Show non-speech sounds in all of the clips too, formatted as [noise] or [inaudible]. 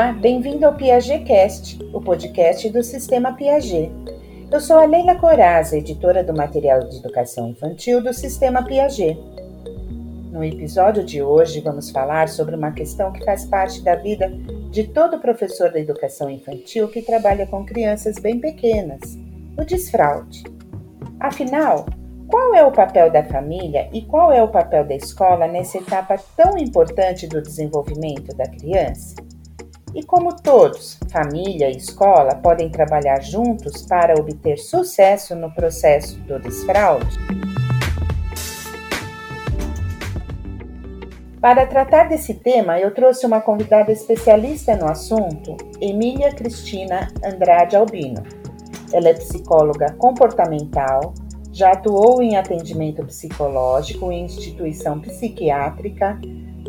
Olá, bem-vindo ao PiagetCast, o podcast do Sistema Piaget. Eu sou a Leila Coraza, editora do material de educação infantil do Sistema Piaget. No episódio de hoje, vamos falar sobre uma questão que faz parte da vida de todo professor da educação infantil que trabalha com crianças bem pequenas: o desfraude. Afinal, qual é o papel da família e qual é o papel da escola nessa etapa tão importante do desenvolvimento da criança? E como todos, família e escola podem trabalhar juntos para obter sucesso no processo do desfraude? Para tratar desse tema, eu trouxe uma convidada especialista no assunto, Emília Cristina Andrade Albino. Ela é psicóloga comportamental, já atuou em atendimento psicológico em instituição psiquiátrica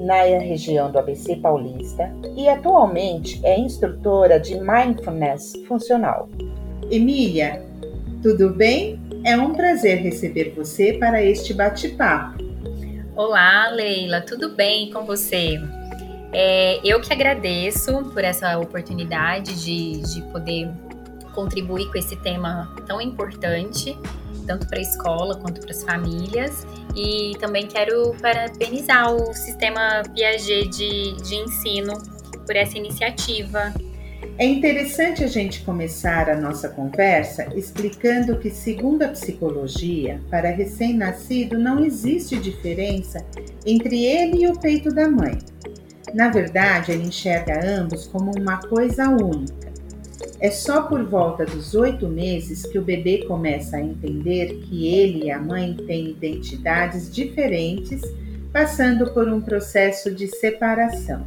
na região do ABC Paulista e atualmente é instrutora de mindfulness funcional. Emília, tudo bem? É um prazer receber você para este bate-papo. Olá, Leila, tudo bem com você? É, eu que agradeço por essa oportunidade de, de poder contribuir com esse tema tão importante, tanto para a escola quanto para as famílias. E também quero parabenizar o sistema Piaget de, de ensino por essa iniciativa é interessante a gente começar a nossa conversa explicando que, segundo a psicologia, para recém-nascido não existe diferença entre ele e o peito da mãe. Na verdade, ele enxerga ambos como uma coisa única. É só por volta dos oito meses que o bebê começa a entender que ele e a mãe têm identidades diferentes, passando por um processo de separação.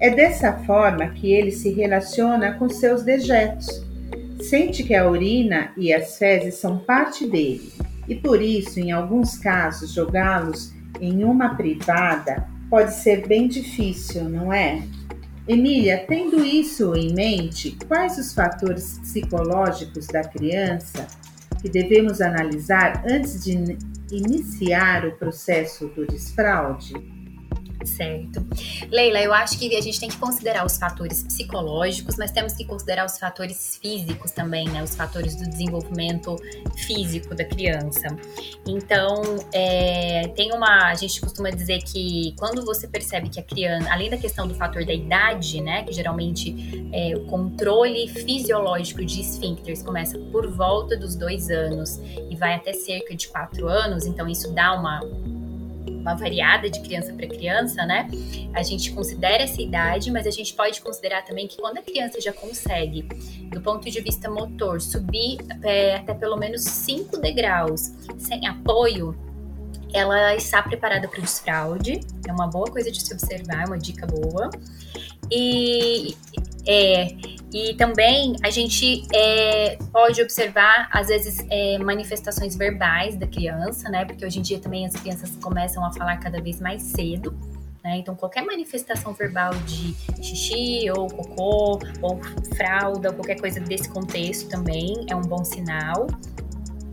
É dessa forma que ele se relaciona com seus dejetos. Sente que a urina e as fezes são parte dele, e por isso, em alguns casos, jogá-los em uma privada pode ser bem difícil, não é? Emília, tendo isso em mente, quais os fatores psicológicos da criança que devemos analisar antes de iniciar o processo do desfraude? Certo. Leila, eu acho que a gente tem que considerar os fatores psicológicos, mas temos que considerar os fatores físicos também, né? Os fatores do desenvolvimento físico da criança. Então, é, tem uma. A gente costuma dizer que quando você percebe que a criança, além da questão do fator da idade, né? Que geralmente é, o controle fisiológico de esfíncteres começa por volta dos dois anos e vai até cerca de quatro anos, então isso dá uma uma variada de criança para criança, né? A gente considera essa idade, mas a gente pode considerar também que quando a criança já consegue, do ponto de vista motor, subir é, até pelo menos 5 degraus sem apoio, ela está preparada para o desfraude. É uma boa coisa de se observar, é uma dica boa. E é, e também a gente é, pode observar, às vezes, é, manifestações verbais da criança, né? Porque hoje em dia também as crianças começam a falar cada vez mais cedo. Né? Então, qualquer manifestação verbal de xixi, ou cocô, ou fralda, qualquer coisa desse contexto também é um bom sinal.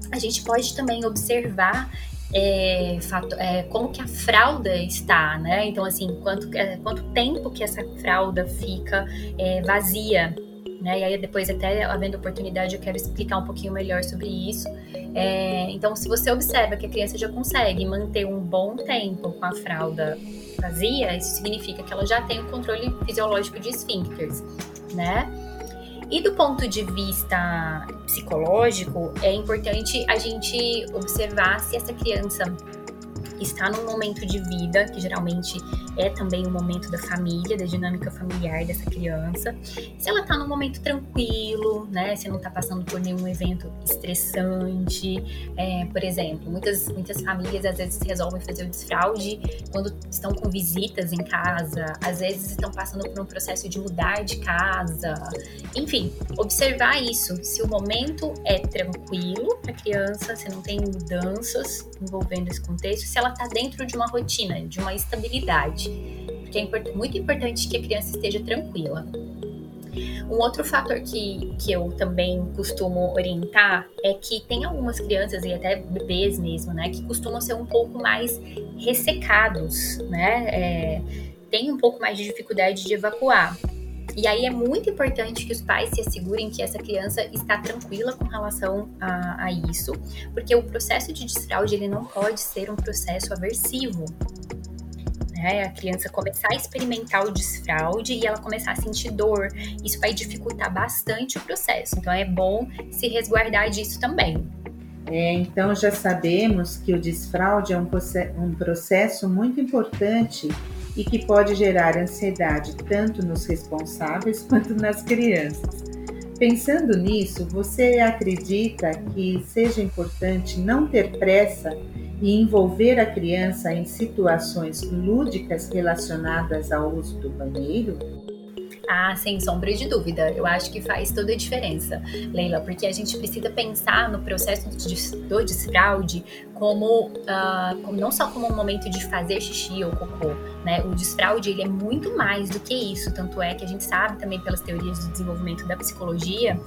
A gente pode também observar é, fato, é, como que a fralda está, né? Então, assim, quanto, é, quanto tempo que essa fralda fica é, vazia, né? E aí depois, até havendo oportunidade, eu quero explicar um pouquinho melhor sobre isso. É, então, se você observa que a criança já consegue manter um bom tempo com a fralda vazia, isso significa que ela já tem o controle fisiológico de esfíncteres, né? E do ponto de vista psicológico, é importante a gente observar se essa criança está num momento de vida, que geralmente é também o momento da família, da dinâmica familiar dessa criança. Se ela está num momento tranquilo, né? Se não está passando por nenhum evento estressante. É, por exemplo, muitas, muitas famílias às vezes resolvem fazer o desfraude quando estão com visitas em casa, às vezes estão passando por um processo de mudar de casa. Enfim, observar isso. Se o momento é tranquilo para a criança, se não tem mudanças envolvendo esse contexto, se ela está dentro de uma rotina, de uma estabilidade. Porque é muito importante que a criança esteja tranquila. Um outro fator que, que eu também costumo orientar é que tem algumas crianças e até bebês mesmo, né, que costumam ser um pouco mais ressecados, né, é, tem um pouco mais de dificuldade de evacuar. E aí é muito importante que os pais se assegurem que essa criança está tranquila com relação a, a isso, porque o processo de desfraude ele não pode ser um processo aversivo. Né? A criança começar a experimentar o desfraude e ela começar a sentir dor. Isso vai dificultar bastante o processo. Então é bom se resguardar disso também. É, então já sabemos que o desfraude é um, um processo muito importante e que pode gerar ansiedade tanto nos responsáveis [laughs] quanto nas crianças. Pensando nisso, você acredita que seja importante não ter pressa e envolver a criança em situações lúdicas relacionadas ao uso do banheiro? Ah, sem sombra de dúvida. Eu acho que faz toda a diferença, Leila, porque a gente precisa pensar no processo do desfraude como, uh, como não só como um momento de fazer xixi ou cocô, né? O desfraude ele é muito mais do que isso. Tanto é que a gente sabe também pelas teorias do desenvolvimento da psicologia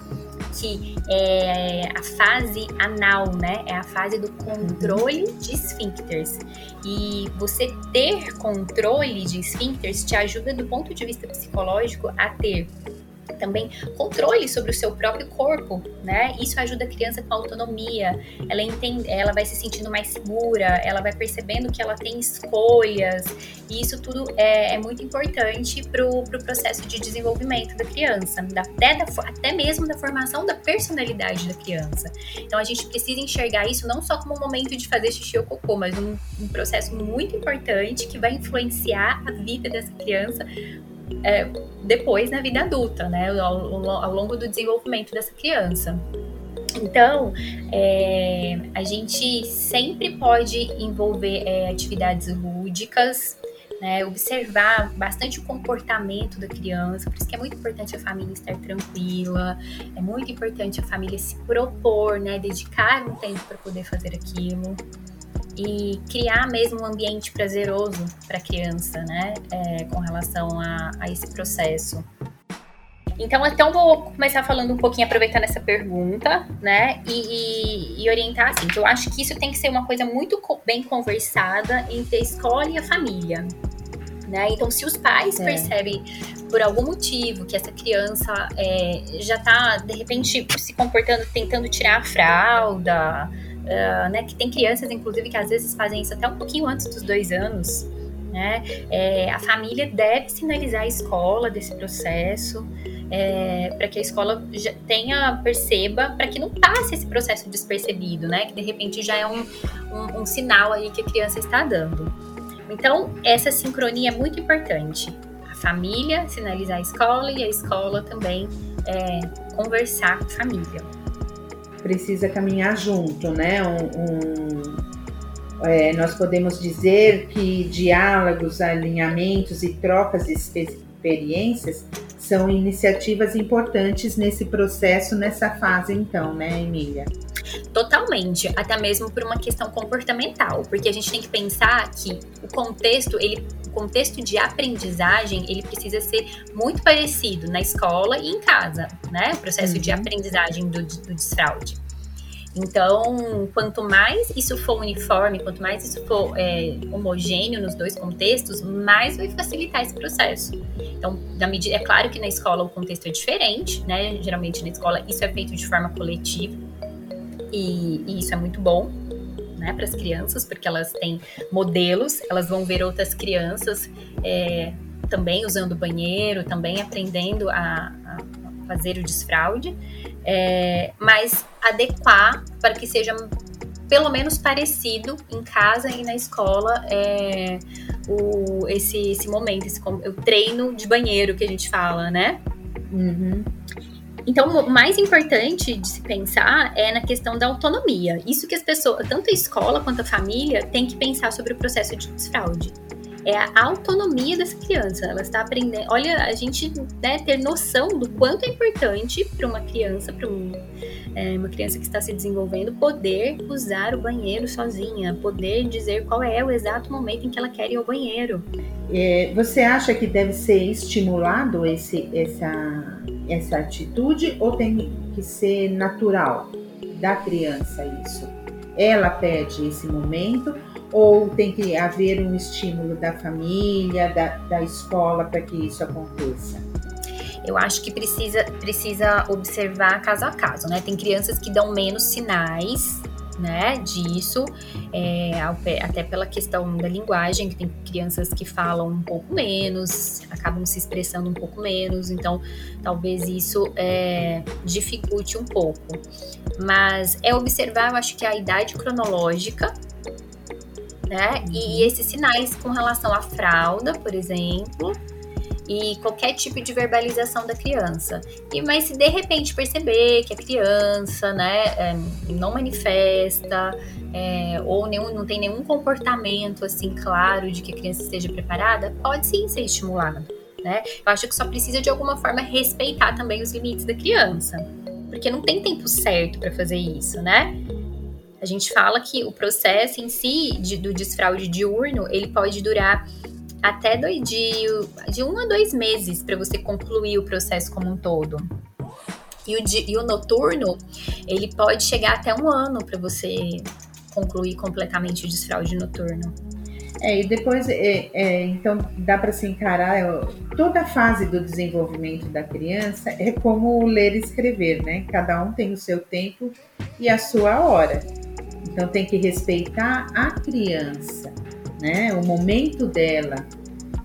que é a fase anal, né? É a fase do controle de esfíncteres. E você ter controle de esfíncteres te ajuda do ponto de vista psicológico a ter também controle sobre o seu próprio corpo, né? Isso ajuda a criança com autonomia, ela entende, ela vai se sentindo mais segura, ela vai percebendo que ela tem escolhas, e isso tudo é, é muito importante para o pro processo de desenvolvimento da criança, até, da, até mesmo da formação da personalidade da criança. Então a gente precisa enxergar isso não só como um momento de fazer xixi ou cocô, mas um, um processo muito importante que vai influenciar a vida dessa criança é, depois na vida adulta, né? Ao, ao, longo do desenvolvimento dessa criança. Então, é, a gente sempre pode envolver é, atividades lúdicas, né, observar bastante o comportamento da criança, por isso que é muito importante a família estar tranquila, é muito importante a família se propor, né, dedicar um tempo para poder fazer aquilo e criar mesmo um ambiente prazeroso para a criança, né, é, com relação a, a esse processo. Então, então vou começar falando um pouquinho, aproveitando essa pergunta, né? E, e, e, orientar assim, que eu acho que isso tem que ser uma coisa muito bem conversada entre a escola e a família. Né? Então, se os pais é. percebem por algum motivo que essa criança é, já está, de repente, se comportando, tentando tirar a fralda, uh, né, que tem crianças, inclusive, que às vezes fazem isso até um pouquinho antes dos dois anos, né? É, a família deve sinalizar a escola desse processo, é, para que a escola tenha, perceba, para que não passe esse processo despercebido, né? Que de repente já é um, um, um sinal aí que a criança está dando. Então, essa sincronia é muito importante. A família sinalizar a escola e a escola também é, conversar com a família precisa caminhar junto, né? Um, um, é, nós podemos dizer que diálogos, alinhamentos e trocas de experiências são iniciativas importantes nesse processo, nessa fase, então, né, Emília? Totalmente, até mesmo por uma questão comportamental, porque a gente tem que pensar que o contexto, ele, o contexto de aprendizagem, ele precisa ser muito parecido na escola e em casa, né? O processo uhum. de aprendizagem do, do desfraude. Então, quanto mais isso for uniforme, quanto mais isso for é, homogêneo nos dois contextos, mais vai facilitar esse processo. Então, na medida, é claro que na escola o contexto é diferente, né? Geralmente na escola isso é feito de forma coletiva e, e isso é muito bom, né, para as crianças, porque elas têm modelos, elas vão ver outras crianças é, também usando o banheiro, também aprendendo a, a fazer o desfraude, é, mas adequar para que seja pelo menos parecido em casa e na escola é, o, esse, esse momento, esse, o treino de banheiro que a gente fala, né? Uhum. Então, o mais importante de se pensar é na questão da autonomia. Isso que as pessoas, tanto a escola quanto a família, tem que pensar sobre o processo de desfraude é a autonomia dessa criança. Ela está aprendendo. Olha, a gente né, ter noção do quanto é importante para uma criança, para um, é, uma criança que está se desenvolvendo, poder usar o banheiro sozinha, poder dizer qual é o exato momento em que ela quer ir ao banheiro. É, você acha que deve ser estimulado esse, essa, essa atitude ou tem que ser natural da criança isso? Ela pede esse momento ou tem que haver um estímulo da família, da, da escola para que isso aconteça? eu acho que precisa, precisa observar caso a caso, né? Tem crianças que dão menos sinais, né, disso, é, até pela questão da linguagem, que tem crianças que falam um pouco menos, acabam se expressando um pouco menos, então talvez isso é, dificulte um pouco. Mas é observar, eu acho que a idade cronológica, né, e esses sinais com relação à fralda, por exemplo, e qualquer tipo de verbalização da criança. E mas se de repente perceber que a criança, né, é, não manifesta é, ou nenhum, não tem nenhum comportamento assim claro de que a criança esteja preparada, pode sim ser estimulado. Né? Eu acho que só precisa de alguma forma respeitar também os limites da criança, porque não tem tempo certo para fazer isso, né? A gente fala que o processo em si de, do desfraude diurno ele pode durar até de, de um a dois meses para você concluir o processo como um todo. E o, e o noturno, ele pode chegar até um ano para você concluir completamente o desfraude noturno. É, e depois, é, é, então, dá para se encarar toda a fase do desenvolvimento da criança é como ler e escrever, né? Cada um tem o seu tempo e a sua hora. Então, tem que respeitar a criança né? O momento dela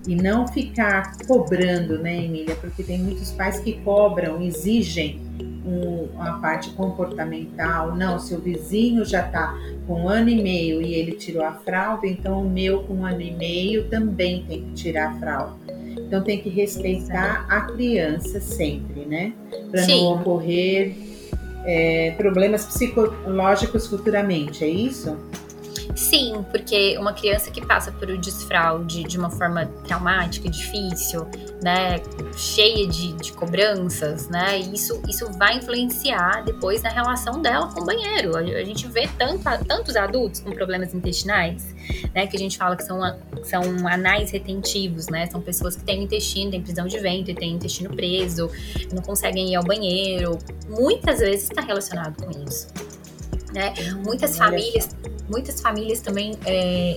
e não ficar cobrando, né, Emília? Porque tem muitos pais que cobram, exigem um, uma parte comportamental. Não, seu vizinho já está com um ano e meio e ele tirou a fralda, então o meu com um ano e meio também tem que tirar a fralda. Então tem que respeitar a criança sempre, né? Para não ocorrer é, problemas psicológicos futuramente, é isso? Sim, porque uma criança que passa por o desfraude de uma forma traumática, difícil, né, cheia de, de cobranças, né, isso, isso vai influenciar depois na relação dela com o banheiro. A, a gente vê tanto, tantos adultos com problemas intestinais, né, que a gente fala que são, são anais retentivos, né, são pessoas que têm intestino, têm prisão de ventre, têm intestino preso, não conseguem ir ao banheiro. Muitas vezes está relacionado com isso. Né? Muitas famílias muitas famílias também é,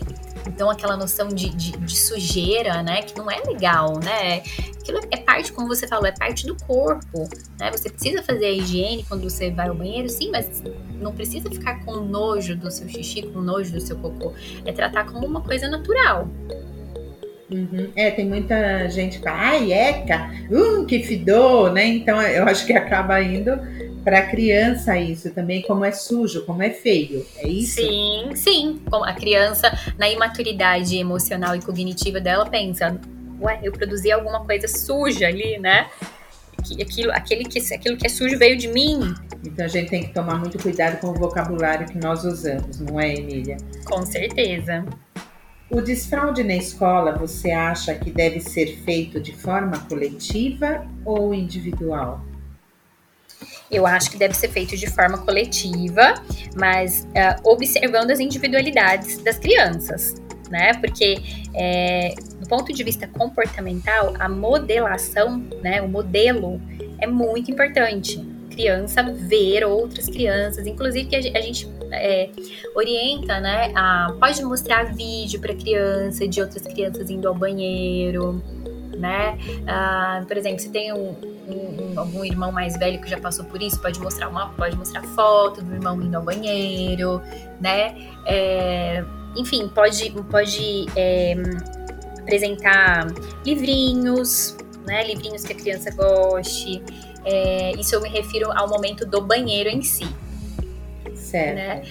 dão aquela noção de, de, de, sujeira, né? Que não é legal, né? Aquilo é parte, como você falou, é parte do corpo, né? Você precisa fazer a higiene quando você vai ao banheiro, sim, mas não precisa ficar com nojo do seu xixi, com nojo do seu cocô. É tratar como uma coisa natural. Uhum. É, tem muita gente que fala, ai, eca, uh, que fidou, né? Então eu acho que acaba indo para a criança isso também, como é sujo, como é feio, é isso? Sim, sim. A criança, na imaturidade emocional e cognitiva dela, pensa: ué, eu produzi alguma coisa suja ali, né? Aquilo, aquele que, aquilo que é sujo veio de mim. Então a gente tem que tomar muito cuidado com o vocabulário que nós usamos, não é, Emília? Com certeza. O desfraude na escola, você acha que deve ser feito de forma coletiva ou individual? Eu acho que deve ser feito de forma coletiva, mas uh, observando as individualidades das crianças, né? Porque é, do ponto de vista comportamental, a modelação, né, o modelo é muito importante. Criança ver outras crianças, inclusive que a gente é, orienta, né? A, pode mostrar vídeo para criança de outras crianças indo ao banheiro, né? Ah, por exemplo, se tem um, um, algum irmão mais velho que já passou por isso, pode mostrar uma, pode mostrar foto do irmão indo ao banheiro, né? É, enfim, pode, pode é, apresentar livrinhos, né? Livrinhos que a criança goste. É, isso eu me refiro ao momento do banheiro em si. Certo. Né?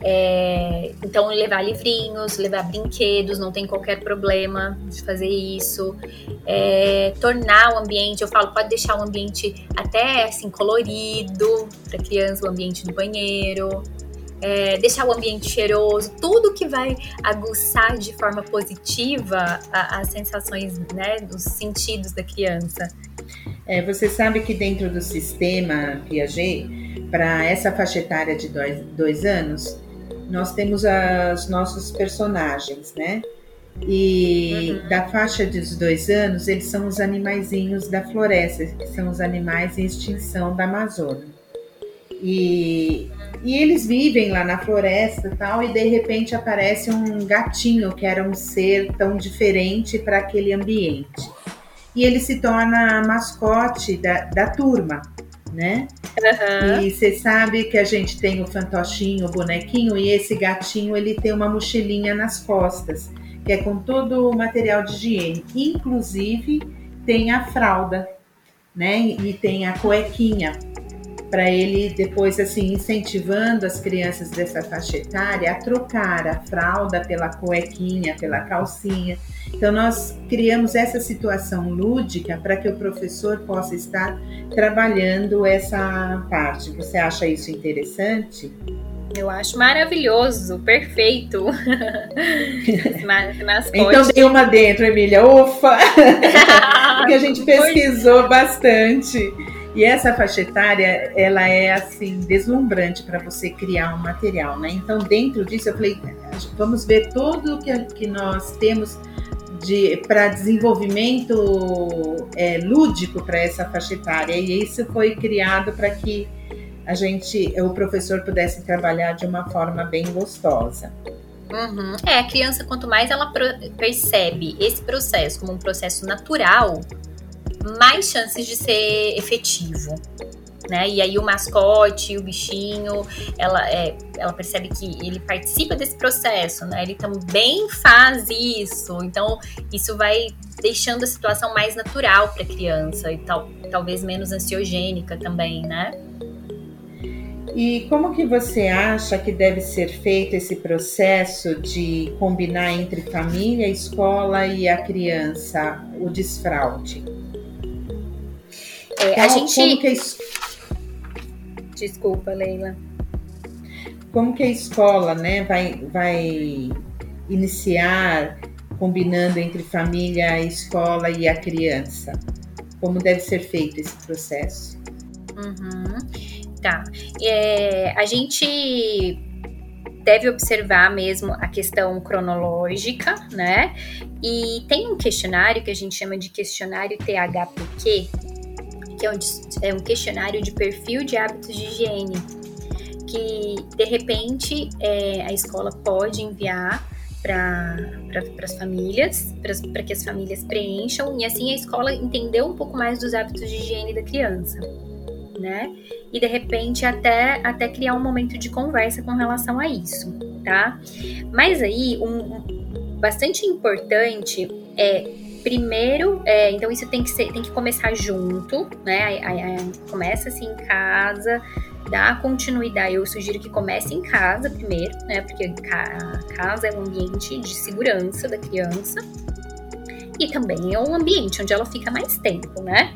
É, então, levar livrinhos, levar brinquedos, não tem qualquer problema de fazer isso. É, tornar o ambiente, eu falo, pode deixar o ambiente até assim colorido para criança, o ambiente do banheiro. É, deixar o ambiente cheiroso, tudo que vai aguçar de forma positiva as sensações, né, dos sentidos da criança. É, você sabe que dentro do sistema Piaget, para essa faixa etária de dois, dois anos, nós temos os nossos personagens, né? E uhum. da faixa dos dois anos, eles são os animaizinhos da floresta, que são os animais em extinção da Amazônia. E, e eles vivem lá na floresta tal, e de repente aparece um gatinho que era um ser tão diferente para aquele ambiente. e ele se torna mascote da, da turma, né? Uhum. E você sabe que a gente tem o fantochinho, o bonequinho, e esse gatinho ele tem uma mochilinha nas costas, que é com todo o material de higiene. Inclusive tem a fralda, né? E tem a cuequinha para ele depois assim incentivando as crianças dessa faixa etária a trocar a fralda pela cuequinha, pela calcinha. Então nós criamos essa situação lúdica para que o professor possa estar trabalhando essa parte. Você acha isso interessante? Eu acho maravilhoso, perfeito. [laughs] então tem uma dentro, Emília. Ufa! [laughs] Porque a gente pesquisou bastante. E essa faixa etária, ela é assim deslumbrante para você criar um material, né? Então, dentro disso, eu falei, vamos ver tudo que, que nós temos de para desenvolvimento é, lúdico para essa faixa etária. E isso foi criado para que a gente, o professor pudesse trabalhar de uma forma bem gostosa. Uhum. É, a criança, quanto mais ela percebe esse processo como um processo natural, mais chances de ser efetivo. Né? E aí o mascote, o bichinho, ela, é, ela percebe que ele participa desse processo, né? Ele também faz isso. Então, isso vai deixando a situação mais natural para a criança e tal, talvez menos ansiogênica também, né? E como que você acha que deve ser feito esse processo de combinar entre família, escola e a criança o desfraude? É, a gente. Como que Desculpa, Leila. Como que a escola, né, vai, vai iniciar combinando entre família, escola e a criança? Como deve ser feito esse processo? Uhum. Tá. É, a gente deve observar mesmo a questão cronológica, né? E tem um questionário que a gente chama de questionário THPQ, que é um, é um questionário de perfil de hábitos de higiene, que de repente é, a escola pode enviar para pra, as famílias, para que as famílias preencham, e assim a escola entender um pouco mais dos hábitos de higiene da criança. Né? E de repente até, até criar um momento de conversa com relação a isso, tá? Mas aí, um, um bastante importante é primeiro, é, então isso tem que ser, tem que começar junto, né? Aí, aí, começa assim em casa, dá continuidade. Eu sugiro que comece em casa primeiro, né? Porque a casa é um ambiente de segurança da criança e também é um ambiente onde ela fica mais tempo, né?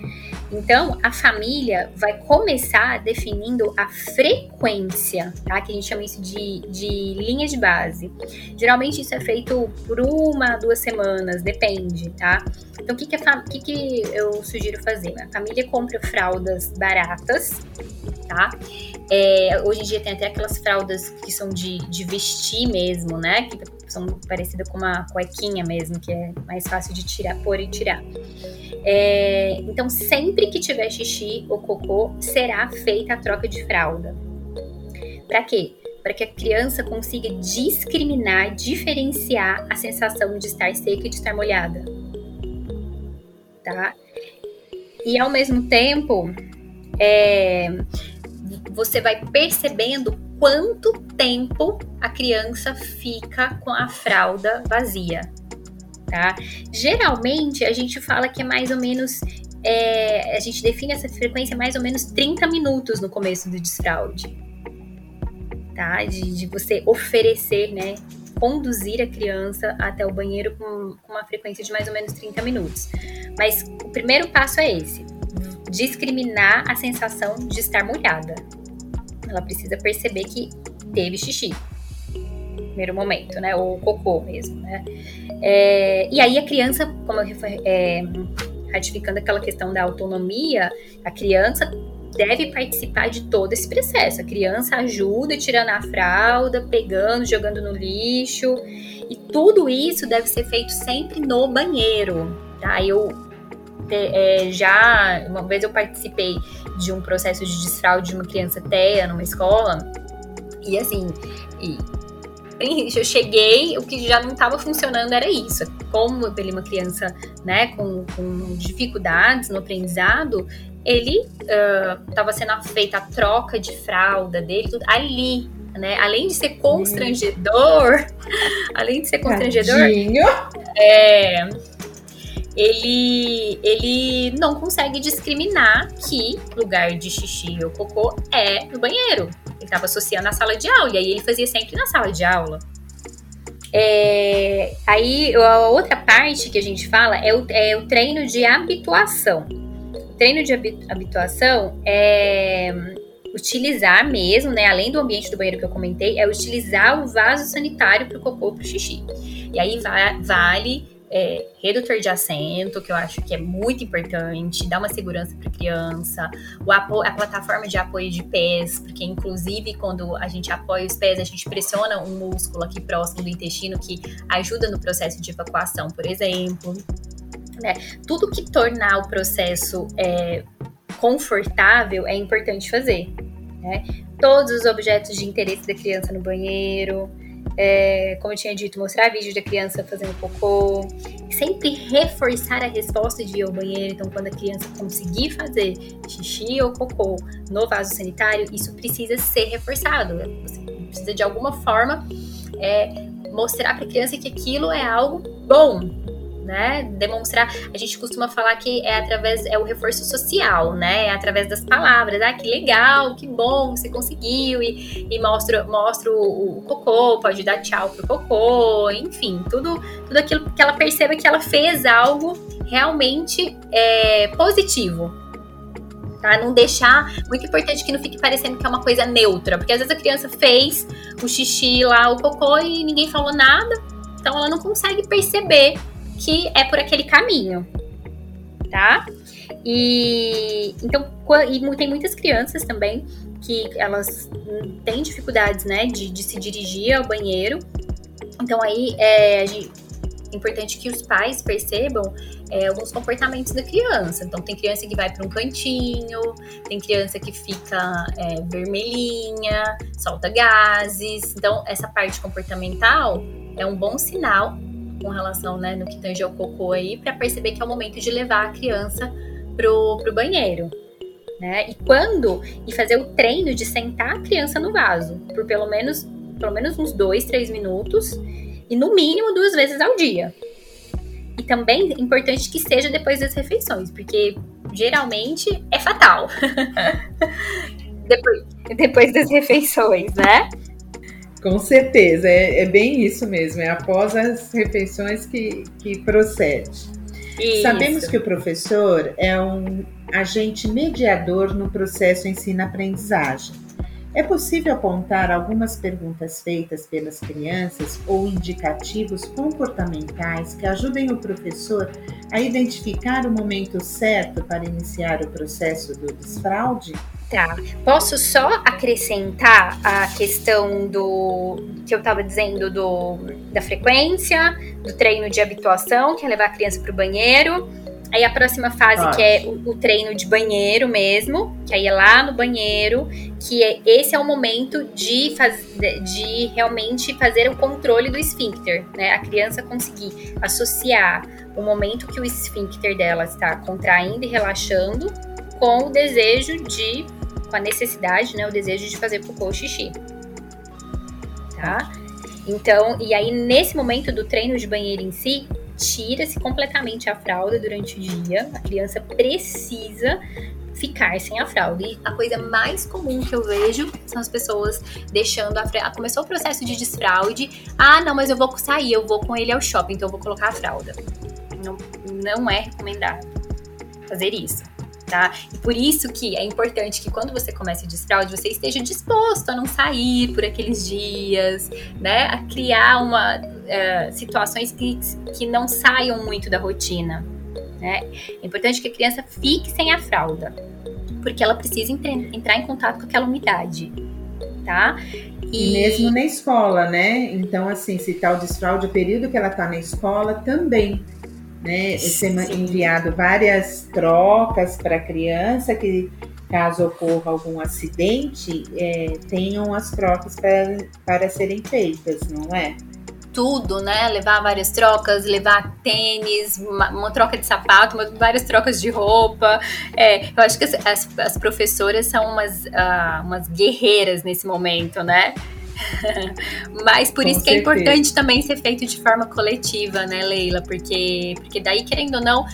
Então, a família vai começar definindo a frequência, tá? Que a gente chama isso de, de linha de base. Geralmente isso é feito por uma, duas semanas, depende, tá? Então, o que, que, que, que eu sugiro fazer? A família compra fraldas baratas, tá? É, hoje em dia tem até aquelas fraldas que são de, de vestir mesmo, né? Que são parecidas com uma cuequinha mesmo, que é mais fácil de tirar, pôr e tirar. É, então, sempre que tiver xixi ou cocô, será feita a troca de fralda. Para quê? Para que a criança consiga discriminar, diferenciar a sensação de estar seca e de estar molhada. Tá? E ao mesmo tempo, é, você vai percebendo quanto tempo a criança fica com a fralda vazia, tá? Geralmente a gente fala que é mais ou menos é, a gente define essa frequência mais ou menos 30 minutos no começo do desfraude, tá? De, de você oferecer, né? Conduzir a criança até o banheiro com, com uma frequência de mais ou menos 30 minutos. Mas o primeiro passo é esse: discriminar a sensação de estar molhada, ela precisa perceber que teve xixi. Primeiro momento, né? Ou cocô mesmo, né? É, e aí a criança, como eu é, ratificando aquela questão da autonomia, a criança deve participar de todo esse processo. A criança ajuda tirando a fralda, pegando, jogando no lixo. E tudo isso deve ser feito sempre no banheiro. Tá? Eu é, já uma vez eu participei de um processo de desfraude de uma criança TEA numa escola e assim, e, eu cheguei, o que já não estava funcionando era isso. como ele é uma criança né, com, com dificuldades no aprendizado, ele estava uh, sendo feita a troca de fralda dele tudo, ali, né? Além de ser constrangedor, [laughs] além de ser constrangedor, é, ele, ele não consegue discriminar que lugar de xixi ou cocô é no banheiro. Ele estava associando à sala de aula, e aí ele fazia sempre na sala de aula. É, aí a outra parte que a gente fala é o, é o treino de habituação. O treino de habituação é utilizar mesmo, né, além do ambiente do banheiro que eu comentei, é utilizar o vaso sanitário para o cocô para o xixi. E aí vai, vale é, redutor de assento, que eu acho que é muito importante, dá uma segurança para a criança, o a plataforma de apoio de pés, porque inclusive quando a gente apoia os pés, a gente pressiona um músculo aqui próximo do intestino que ajuda no processo de evacuação, por exemplo. Né? Tudo que tornar o processo é, confortável é importante fazer. Né? Todos os objetos de interesse da criança no banheiro, é, como eu tinha dito, mostrar vídeo da criança fazendo cocô, sempre reforçar a resposta de ir ao banheiro. Então, quando a criança conseguir fazer xixi ou cocô no vaso sanitário, isso precisa ser reforçado. Você precisa de alguma forma é, mostrar para a criança que aquilo é algo bom, né? Demonstrar, a gente costuma falar que é através é o reforço social, né? É através das palavras, ah, que legal, que bom, você conseguiu e, e mostra, mostra o, o, cocô, pode dar tchau pro cocô, enfim, tudo tudo aquilo que ela perceba que ela fez algo realmente é, positivo, tá? Não deixar. Muito importante que não fique parecendo que é uma coisa neutra, porque às vezes a criança fez o xixi lá, o cocô e ninguém falou nada, então ela não consegue perceber que é por aquele caminho, tá? E então e tem muitas crianças também que elas têm dificuldades, né, de, de se dirigir ao banheiro. Então aí é, é importante que os pais percebam é, alguns comportamentos da criança. Então, tem criança que vai para um cantinho, tem criança que fica é, vermelhinha, solta gases. Então, essa parte comportamental é um bom sinal com relação, né, no que tange ao cocô aí, para perceber que é o momento de levar a criança pro, pro banheiro. Né? E quando e fazer o treino de sentar a criança no vaso por pelo menos pelo menos uns dois, três minutos e no mínimo duas vezes ao dia. E também é importante que seja depois das refeições, porque geralmente é fatal. [laughs] depois, depois das refeições, né? Com certeza, é, é, bem isso mesmo, é após as refeições que, que procede. Isso. Sabemos que o professor é um agente mediador no processo ensino-aprendizagem. É possível apontar algumas perguntas feitas pelas crianças ou indicativos comportamentais que ajudem o professor a identificar o momento certo para iniciar o processo do desfraude? Tá. Posso só acrescentar a questão do que eu estava dizendo do, da frequência, do treino de habituação, que é levar a criança para o banheiro. Aí a próxima fase, ah. que é o, o, treino de banheiro mesmo, que aí é lá no banheiro, que é, esse é o momento de, faz, de realmente fazer o controle do esfíncter, né? A criança conseguir associar o momento que o esfíncter dela está contraindo e relaxando com o desejo de com a necessidade, né, o desejo de fazer cocô ou xixi. Tá? Então, e aí nesse momento do treino de banheiro em si, tira-se completamente a fralda durante o dia. A criança precisa ficar sem a fralda. E a coisa mais comum que eu vejo são as pessoas deixando a fralda. Começou o processo de desfraude. Ah, não, mas eu vou sair, eu vou com ele ao shopping, então eu vou colocar a fralda. Não, não é recomendado fazer isso tá? E por isso que é importante que quando você comece o desfraude, você esteja disposto a não sair por aqueles dias, né? A criar uma, uh, situações que, que não saiam muito da rotina, né? É importante que a criança fique sem a fralda, porque ela precisa entrar em contato com aquela umidade, tá? E... Mesmo na escola, né? Então, assim, se o desfraude, o período que ela tá na escola também né? Ser enviado várias trocas para a criança que caso ocorra algum acidente, é, tenham as trocas para, para serem feitas, não é? tudo, né? Levar várias trocas, levar tênis, uma, uma troca de sapato, uma, várias trocas de roupa. É, eu acho que as, as, as professoras são umas, uh, umas guerreiras nesse momento, né? [laughs] Mas por Com isso que é importante também ser feito de forma coletiva, né, Leila? Porque, porque daí, querendo ou não,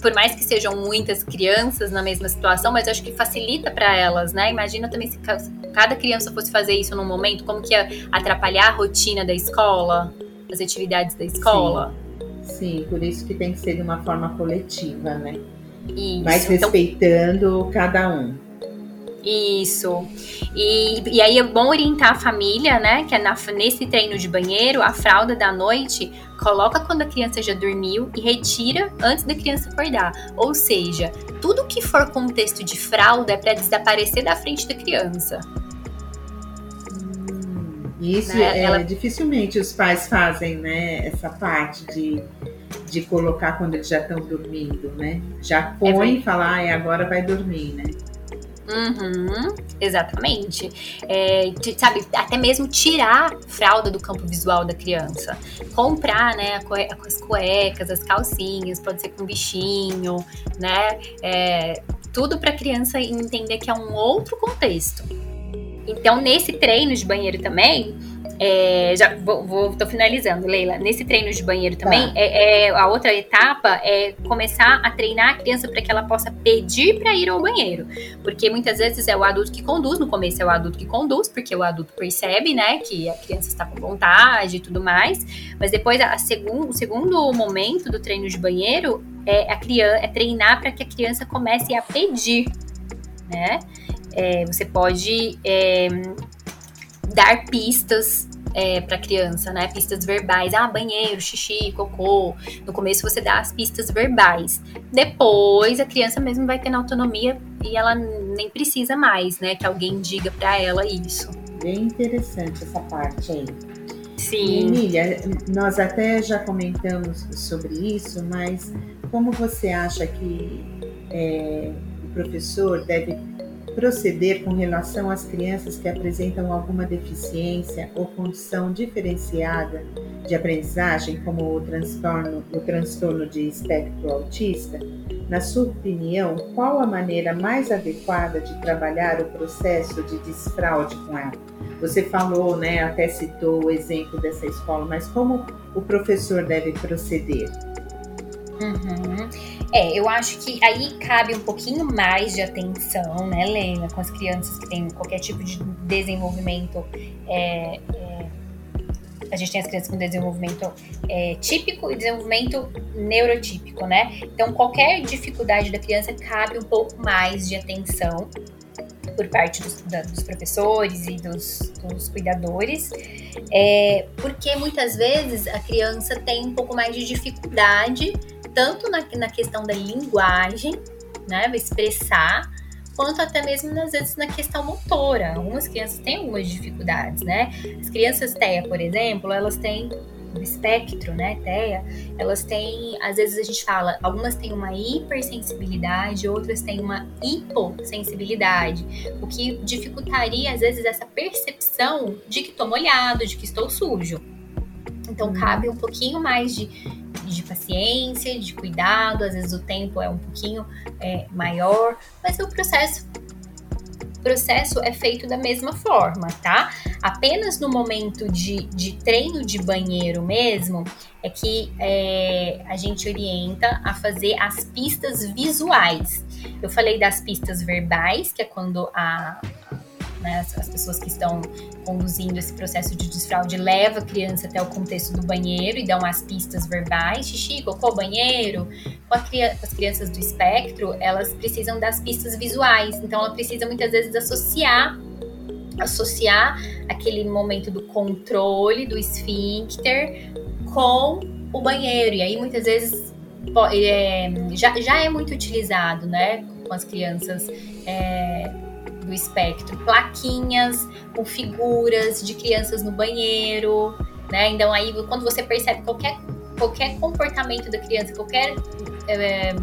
por mais que sejam muitas crianças na mesma situação, mas eu acho que facilita para elas, né? Imagina também se cada criança fosse fazer isso num momento, como que ia atrapalhar a rotina da escola, as atividades da escola. Sim, Sim por isso que tem que ser de uma forma coletiva, né? Isso. Mas então respeitando cada um. Isso. E, e aí é bom orientar a família, né? Que é na, nesse treino de banheiro, a fralda da noite, coloca quando a criança já dormiu e retira antes da criança acordar. Ou seja, tudo que for contexto de fralda é para desaparecer da frente da criança. Hum, isso né? é, Ela... dificilmente os pais fazem, né? Essa parte de, de colocar quando eles já estão dormindo, né? Já põe é e fala, ah, agora vai dormir, né? Uhum, exatamente. É, sabe, até mesmo tirar fralda do campo visual da criança. Comprar, né, as cuecas, as calcinhas, pode ser com bichinho, né? É, tudo para a criança entender que é um outro contexto. Então, nesse treino de banheiro também, é, já vou, vou, tô finalizando, Leila. Nesse treino de banheiro também, tá. é, é, a outra etapa é começar a treinar a criança para que ela possa pedir para ir ao banheiro. Porque muitas vezes é o adulto que conduz, no começo é o adulto que conduz, porque o adulto percebe, né, que a criança está com vontade e tudo mais. Mas depois, a segun, o segundo momento do treino de banheiro é, a criança, é treinar para que a criança comece a pedir, né? É, você pode é, dar pistas é, para criança, né? Pistas verbais, ah, banheiro, xixi, cocô. No começo você dá as pistas verbais. Depois a criança mesmo vai tendo autonomia e ela nem precisa mais, né? Que alguém diga para ela isso. Bem interessante essa parte aí. Sim. Emília, nós até já comentamos sobre isso, mas como você acha que é, o professor deve proceder com relação às crianças que apresentam alguma deficiência ou condição diferenciada de aprendizagem, como o transtorno, o transtorno de espectro autista? Na sua opinião, qual a maneira mais adequada de trabalhar o processo de desfraude com ela? Você falou, né, até citou o exemplo dessa escola, mas como o professor deve proceder? Uhum. É, eu acho que aí cabe um pouquinho mais de atenção, né, Lena, com as crianças que têm qualquer tipo de desenvolvimento. É, é, a gente tem as crianças com desenvolvimento é, típico e desenvolvimento neurotípico, né? Então, qualquer dificuldade da criança cabe um pouco mais de atenção por parte dos, da, dos professores e dos, dos cuidadores, é, porque muitas vezes a criança tem um pouco mais de dificuldade tanto na, na questão da linguagem, né, expressar, quanto até mesmo às vezes na questão motora. Algumas crianças têm algumas dificuldades, né? As crianças TEA, por exemplo, elas têm o espectro, né, TEA, elas têm, às vezes a gente fala, algumas têm uma hipersensibilidade, outras têm uma hipossensibilidade, o que dificultaria às vezes essa percepção de que estou molhado, de que estou sujo. Então cabe um pouquinho mais de, de paciência, de cuidado, às vezes o tempo é um pouquinho é, maior, mas o processo processo é feito da mesma forma, tá? Apenas no momento de, de treino de banheiro mesmo é que é, a gente orienta a fazer as pistas visuais. Eu falei das pistas verbais, que é quando a, né, as, as, pessoas que estão conduzindo esse processo de desfraude levam a criança até o contexto do banheiro e dão as pistas verbais, xixi, cocô, banheiro. Com as crianças do espectro, elas precisam das pistas visuais, então ela precisa muitas vezes associar associar aquele momento do controle do esfíncter com o banheiro. E aí muitas vezes é, já, já é muito utilizado, né, com as crianças. É, do espectro, plaquinhas com figuras de crianças no banheiro, né? Então aí quando você percebe qualquer qualquer comportamento da criança, qualquer é,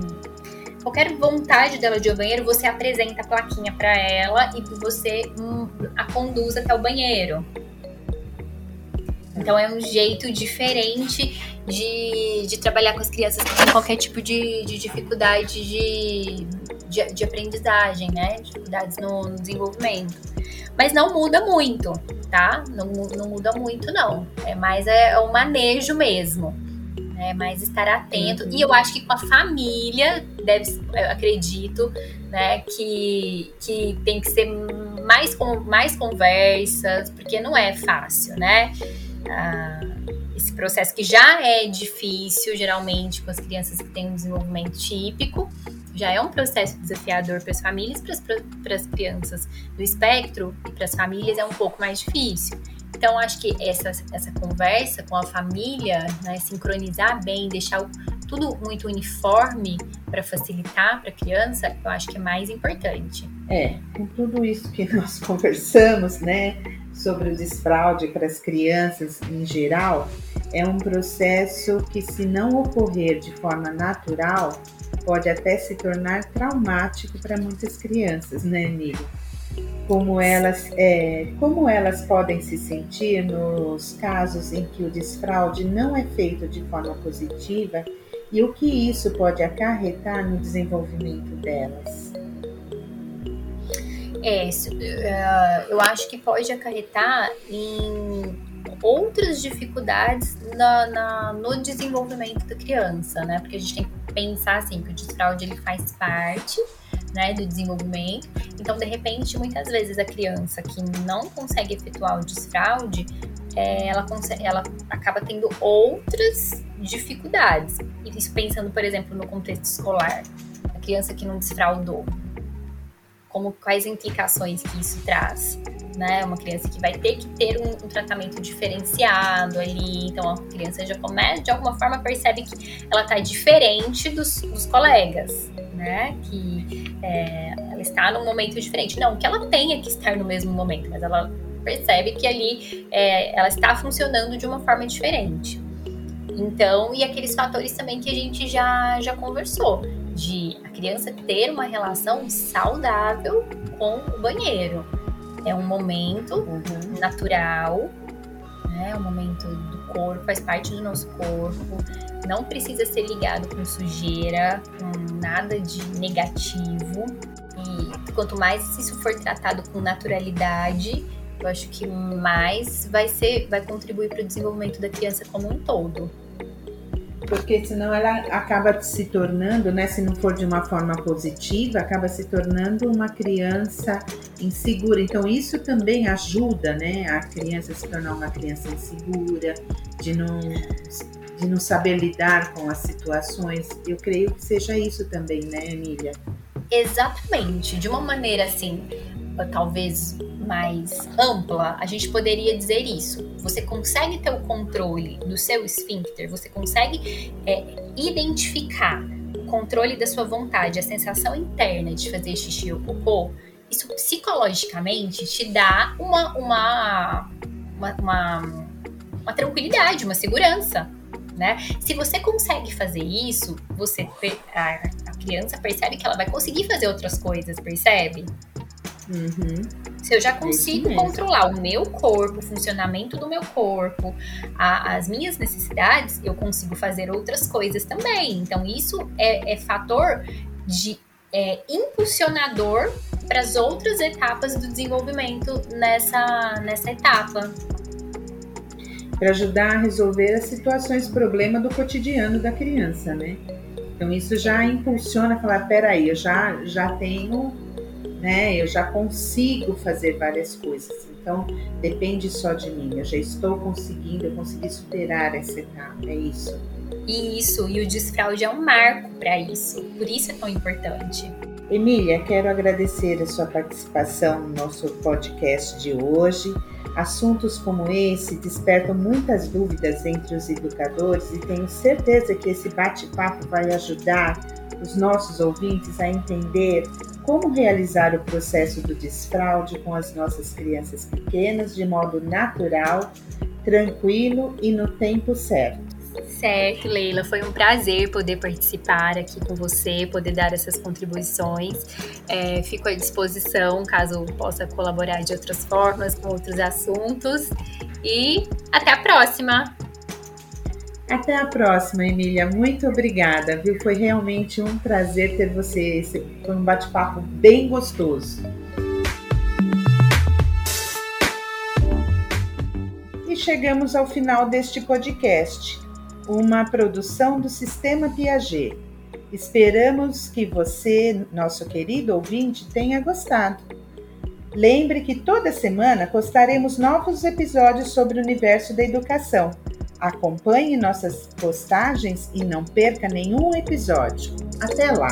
qualquer vontade dela de ir ao banheiro, você apresenta a plaquinha para ela e você hum, a conduz até o banheiro. Então é um jeito diferente de, de trabalhar com as crianças que têm qualquer tipo de, de dificuldade de, de, de, aprendizagem, né? Dificuldades no, no, desenvolvimento. Mas não muda muito, tá? Não, não muda muito, não. É mais é, o manejo mesmo. É mais estar atento. E eu acho que com a família, deve, acredito, né, que, que tem que ser mais, mais conversas, porque não é fácil, né? Ah, esse processo que já é difícil, geralmente, com as crianças que têm um desenvolvimento típico, já é um processo desafiador para as famílias, para as crianças do espectro e para as famílias é um pouco mais difícil. Então, acho que essa, essa conversa com a família, né, sincronizar bem, deixar tudo muito uniforme para facilitar para a criança, eu acho que é mais importante. É, com tudo isso que [laughs] nós conversamos, né, sobre o desfraude para as crianças em geral, é um processo que, se não ocorrer de forma natural, pode até se tornar traumático para muitas crianças, né, Emília? Como elas, é, como elas podem se sentir nos casos em que o desfraude não é feito de forma positiva e o que isso pode acarretar no desenvolvimento delas? É, uh, eu acho que pode acarretar em outras dificuldades na, na, no desenvolvimento da criança, né? Porque a gente tem que pensar assim que o desfraude ele faz parte né, do desenvolvimento. Então, de repente, muitas vezes a criança que não consegue efetuar o desfraude, é, ela, consegue, ela acaba tendo outras dificuldades. Isso pensando, por exemplo, no contexto escolar. A criança que não desfraudou, como quais implicações que isso traz, né? Uma criança que vai ter que ter um, um, tratamento diferenciado ali, então a criança já começa, de alguma forma percebe que ela está diferente dos, dos, colegas, né? Que é, ela está num momento diferente. Não que ela tenha que estar no mesmo momento, mas ela percebe que ali é, ela está funcionando de uma forma diferente. Então, e aqueles fatores também que a gente já, já conversou, de a criança ter uma relação saudável com o banheiro. É um momento uhum. natural, né? É um momento do corpo, faz parte do nosso corpo. Não precisa ser ligado com sujeira, com nada de negativo. E quanto mais isso for tratado com naturalidade, eu acho que mais vai ser, vai contribuir para o desenvolvimento da criança como um todo porque senão ela acaba se tornando, né, se não for de uma forma positiva, acaba se tornando uma criança insegura. Então isso também ajuda, né, a criança se tornar uma criança insegura, de não de não saber lidar com as situações. Eu creio que seja isso também, né, Emília? Exatamente, de uma maneira assim, talvez mais ampla, a gente poderia dizer isso. Você consegue ter o controle do seu esfíncter, você consegue é, identificar o controle da sua vontade, a sensação interna de fazer xixi ou cocô. Isso psicologicamente te dá uma, uma, uma, uma, uma tranquilidade, uma segurança. Né? Se você consegue fazer isso, você a, a criança percebe que ela vai conseguir fazer outras coisas, percebe? Uhum. Se eu já consigo controlar o meu corpo, o funcionamento do meu corpo, a, as minhas necessidades, eu consigo fazer outras coisas também. Então, isso é, é fator de é, impulsionador para as outras etapas do desenvolvimento nessa, nessa etapa. Para ajudar a resolver as situações, problema do cotidiano da criança, né? Então isso já impulsiona falar, peraí, eu já, já tenho né? Eu já consigo fazer várias coisas. Então, depende só de mim. Eu já estou conseguindo, eu consegui superar essa etapa. É isso. Isso, e o desfraude é um marco para isso. Por isso é tão importante. Emília, quero agradecer a sua participação no nosso podcast de hoje. Assuntos como esse despertam muitas dúvidas entre os educadores e tenho certeza que esse bate-papo vai ajudar os nossos ouvintes a entender como realizar o processo do desfraude com as nossas crianças pequenas de modo natural, tranquilo e no tempo certo. Certo, Leila, foi um prazer poder participar aqui com você, poder dar essas contribuições. É, fico à disposição caso possa colaborar de outras formas, com outros assuntos. E Até a próxima! Até a próxima, Emília. Muito obrigada, viu? Foi realmente um prazer ter você. Esse foi um bate-papo bem gostoso. E chegamos ao final deste podcast, uma produção do Sistema Piaget. Esperamos que você, nosso querido ouvinte, tenha gostado. Lembre que toda semana postaremos novos episódios sobre o universo da educação Acompanhe nossas postagens e não perca nenhum episódio. Até lá!